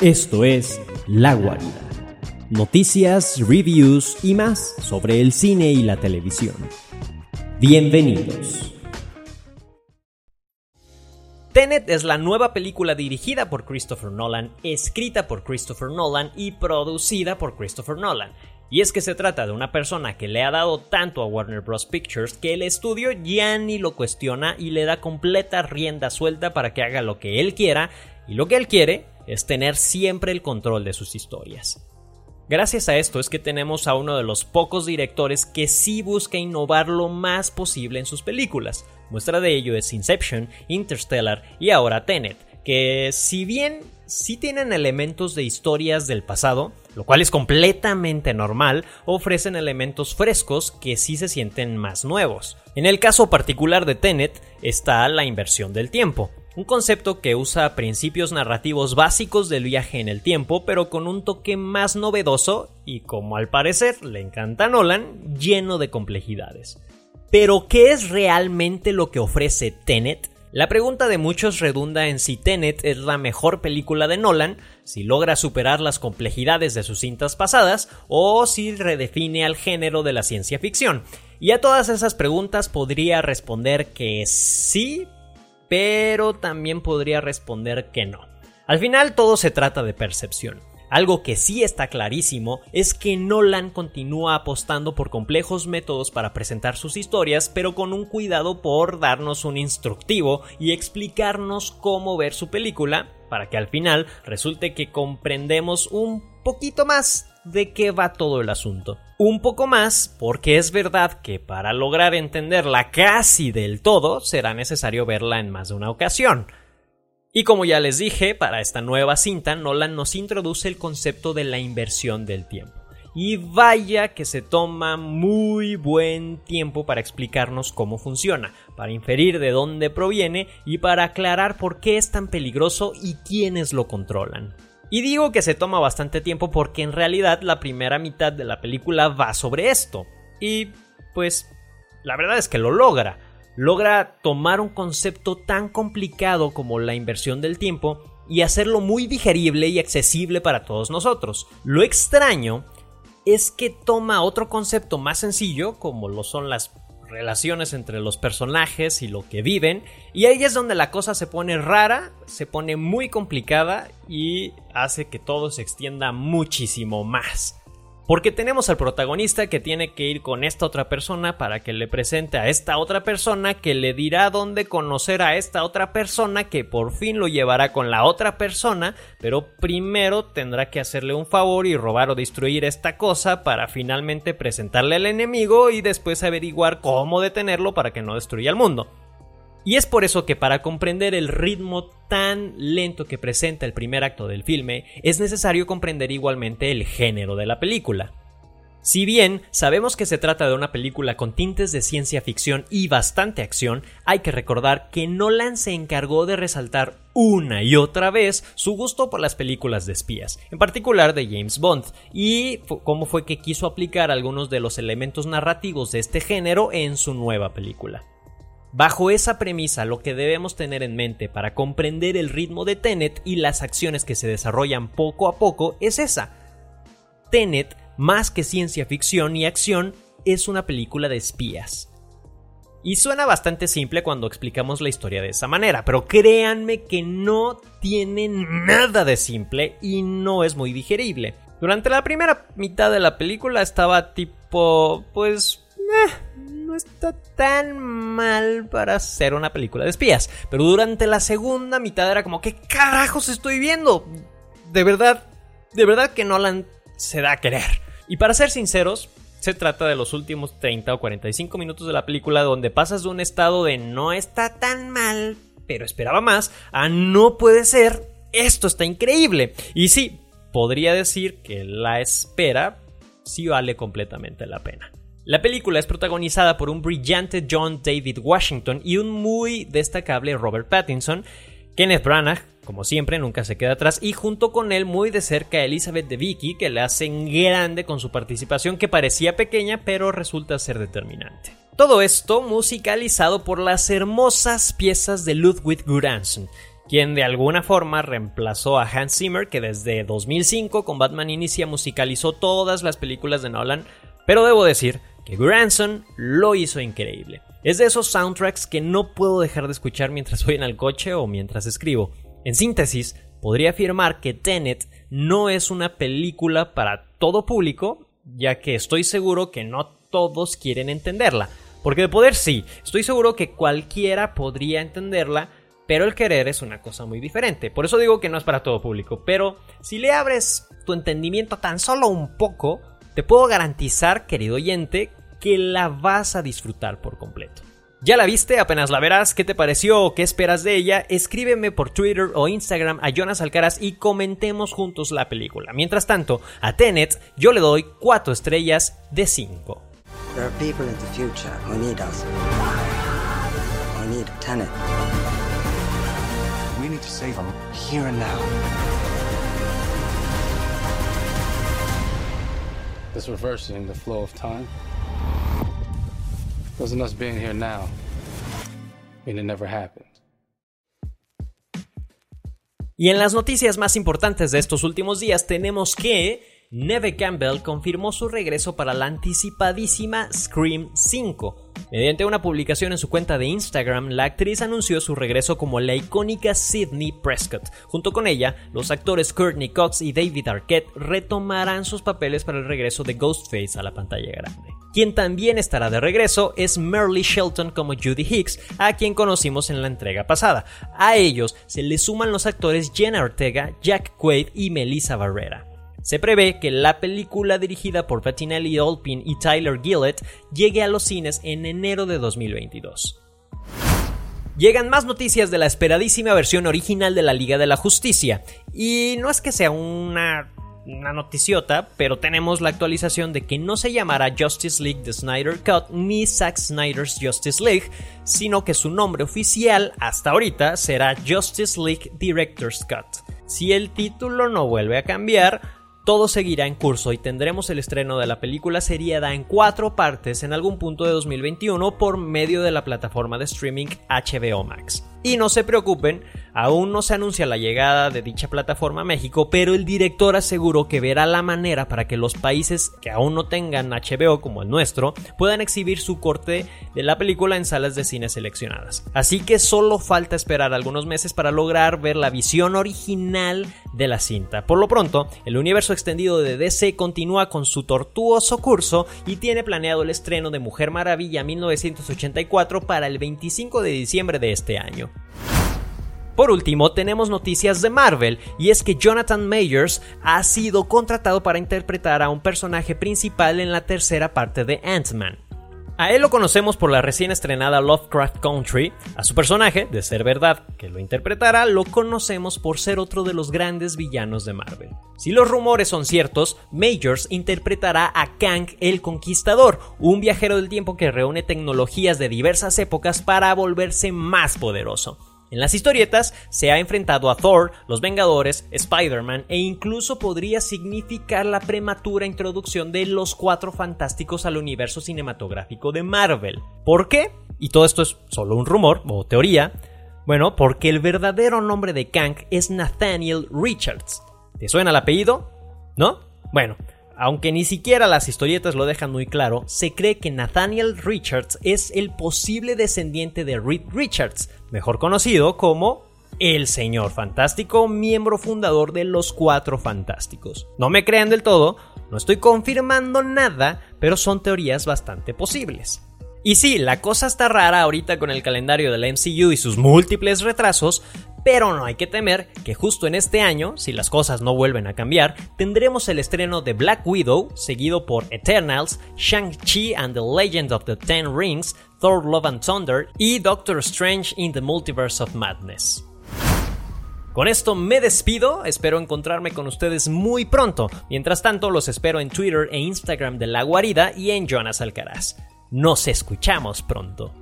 Esto es La Guarida. Noticias, reviews y más sobre el cine y la televisión. Bienvenidos. Tenet es la nueva película dirigida por Christopher Nolan, escrita por Christopher Nolan y producida por Christopher Nolan. Y es que se trata de una persona que le ha dado tanto a Warner Bros. Pictures que el estudio ya ni lo cuestiona y le da completa rienda suelta para que haga lo que él quiera, y lo que él quiere es tener siempre el control de sus historias. Gracias a esto es que tenemos a uno de los pocos directores que sí busca innovar lo más posible en sus películas. Muestra de ello es Inception, Interstellar y ahora Tenet, que si bien sí tienen elementos de historias del pasado, lo cual es completamente normal, ofrecen elementos frescos que sí se sienten más nuevos. En el caso particular de Tenet está la inversión del tiempo, un concepto que usa principios narrativos básicos del viaje en el tiempo, pero con un toque más novedoso y, como al parecer le encanta a Nolan, lleno de complejidades. Pero, ¿qué es realmente lo que ofrece Tenet? La pregunta de muchos redunda en si Tenet es la mejor película de Nolan, si logra superar las complejidades de sus cintas pasadas o si redefine al género de la ciencia ficción. Y a todas esas preguntas podría responder que sí, pero también podría responder que no. Al final todo se trata de percepción. Algo que sí está clarísimo es que Nolan continúa apostando por complejos métodos para presentar sus historias, pero con un cuidado por darnos un instructivo y explicarnos cómo ver su película, para que al final resulte que comprendemos un poquito más de qué va todo el asunto. Un poco más porque es verdad que para lograr entenderla casi del todo será necesario verla en más de una ocasión. Y como ya les dije, para esta nueva cinta, Nolan nos introduce el concepto de la inversión del tiempo. Y vaya que se toma muy buen tiempo para explicarnos cómo funciona, para inferir de dónde proviene y para aclarar por qué es tan peligroso y quiénes lo controlan. Y digo que se toma bastante tiempo porque en realidad la primera mitad de la película va sobre esto. Y pues la verdad es que lo logra logra tomar un concepto tan complicado como la inversión del tiempo y hacerlo muy digerible y accesible para todos nosotros. Lo extraño es que toma otro concepto más sencillo, como lo son las relaciones entre los personajes y lo que viven, y ahí es donde la cosa se pone rara, se pone muy complicada y hace que todo se extienda muchísimo más. Porque tenemos al protagonista que tiene que ir con esta otra persona para que le presente a esta otra persona que le dirá dónde conocer a esta otra persona que por fin lo llevará con la otra persona, pero primero tendrá que hacerle un favor y robar o destruir esta cosa para finalmente presentarle al enemigo y después averiguar cómo detenerlo para que no destruya el mundo. Y es por eso que para comprender el ritmo tan lento que presenta el primer acto del filme, es necesario comprender igualmente el género de la película. Si bien sabemos que se trata de una película con tintes de ciencia ficción y bastante acción, hay que recordar que Nolan se encargó de resaltar una y otra vez su gusto por las películas de espías, en particular de James Bond, y cómo fue que quiso aplicar algunos de los elementos narrativos de este género en su nueva película. Bajo esa premisa, lo que debemos tener en mente para comprender el ritmo de Tenet y las acciones que se desarrollan poco a poco es esa. Tenet, más que ciencia ficción y acción, es una película de espías. Y suena bastante simple cuando explicamos la historia de esa manera, pero créanme que no tiene nada de simple y no es muy digerible. Durante la primera mitad de la película estaba tipo, pues, eh, no está tan mal para ser una película de espías. Pero durante la segunda mitad era como, ¿qué carajos estoy viendo? De verdad, de verdad que Nolan se da a querer. Y para ser sinceros, se trata de los últimos 30 o 45 minutos de la película donde pasas de un estado de no está tan mal, pero esperaba más, a no puede ser, esto está increíble. Y sí, podría decir que la espera sí vale completamente la pena. La película es protagonizada por un brillante John David Washington y un muy destacable Robert Pattinson. Kenneth Branagh, como siempre, nunca se queda atrás y junto con él muy de cerca Elizabeth de Vicky, que le hacen grande con su participación que parecía pequeña pero resulta ser determinante. Todo esto musicalizado por las hermosas piezas de Ludwig Göransson, quien de alguna forma reemplazó a Hans Zimmer, que desde 2005 con Batman Inicia musicalizó todas las películas de Nolan, pero debo decir Granson lo hizo increíble. Es de esos soundtracks que no puedo dejar de escuchar mientras voy en el coche o mientras escribo. En síntesis, podría afirmar que Tenet no es una película para todo público, ya que estoy seguro que no todos quieren entenderla. Porque de poder sí, estoy seguro que cualquiera podría entenderla, pero el querer es una cosa muy diferente. Por eso digo que no es para todo público. Pero si le abres tu entendimiento tan solo un poco, te puedo garantizar, querido oyente, que la vas a disfrutar por completo. ¿Ya la viste? Apenas la verás. ¿Qué te pareció o qué esperas de ella? Escríbeme por Twitter o Instagram a Jonas Alcaraz y comentemos juntos la película. Mientras tanto, a Tenet yo le doy 4 estrellas de 5. There are people in the future who need us. I need Tenet. We need to save them here and now. This reversing the flow of time. Y en las noticias más importantes de estos últimos días tenemos que Neve Campbell confirmó su regreso para la anticipadísima Scream 5. Mediante una publicación en su cuenta de Instagram, la actriz anunció su regreso como la icónica Sidney Prescott. Junto con ella, los actores Courtney Cox y David Arquette retomarán sus papeles para el regreso de Ghostface a la pantalla grande. Quien también estará de regreso es Merle Shelton como Judy Hicks, a quien conocimos en la entrega pasada. A ellos se le suman los actores Jenna Ortega, Jack Quaid y Melissa Barrera. Se prevé que la película dirigida por Fatinelli Olpin y Tyler Gillett llegue a los cines en enero de 2022. Llegan más noticias de la esperadísima versión original de la Liga de la Justicia. Y no es que sea una, una noticiota, pero tenemos la actualización de que no se llamará Justice League The Snyder Cut ni Zack Snyder's Justice League, sino que su nombre oficial hasta ahorita será Justice League Director's Cut. Si el título no vuelve a cambiar, todo seguirá en curso y tendremos el estreno de la película seriada en cuatro partes en algún punto de 2021 por medio de la plataforma de streaming HBO Max. Y no se preocupen, aún no se anuncia la llegada de dicha plataforma a México, pero el director aseguró que verá la manera para que los países que aún no tengan HBO como el nuestro puedan exhibir su corte de la película en salas de cine seleccionadas. Así que solo falta esperar algunos meses para lograr ver la visión original de la cinta. Por lo pronto, el universo extendido de DC continúa con su tortuoso curso y tiene planeado el estreno de Mujer Maravilla 1984 para el 25 de diciembre de este año. Por último, tenemos noticias de Marvel, y es que Jonathan Mayers ha sido contratado para interpretar a un personaje principal en la tercera parte de Ant-Man. A él lo conocemos por la recién estrenada Lovecraft Country. A su personaje, de ser verdad que lo interpretará, lo conocemos por ser otro de los grandes villanos de Marvel. Si los rumores son ciertos, Majors interpretará a Kang el Conquistador, un viajero del tiempo que reúne tecnologías de diversas épocas para volverse más poderoso. En las historietas se ha enfrentado a Thor, los Vengadores, Spider-Man e incluso podría significar la prematura introducción de los Cuatro Fantásticos al universo cinematográfico de Marvel. ¿Por qué? Y todo esto es solo un rumor o teoría. Bueno, porque el verdadero nombre de Kang es Nathaniel Richards. ¿Te suena el apellido? ¿No? Bueno, aunque ni siquiera las historietas lo dejan muy claro, se cree que Nathaniel Richards es el posible descendiente de Reed Richards, mejor conocido como el Señor Fantástico, miembro fundador de los Cuatro Fantásticos. No me crean del todo, no estoy confirmando nada, pero son teorías bastante posibles. Y sí, la cosa está rara ahorita con el calendario del MCU y sus múltiples retrasos, pero no hay que temer que justo en este año, si las cosas no vuelven a cambiar, tendremos el estreno de Black Widow, seguido por Eternals, Shang-Chi and the Legend of the Ten Rings, Thor Love and Thunder y Doctor Strange in the Multiverse of Madness. Con esto me despido, espero encontrarme con ustedes muy pronto. Mientras tanto, los espero en Twitter e Instagram de La Guarida y en Jonas Alcaraz. Nos escuchamos pronto.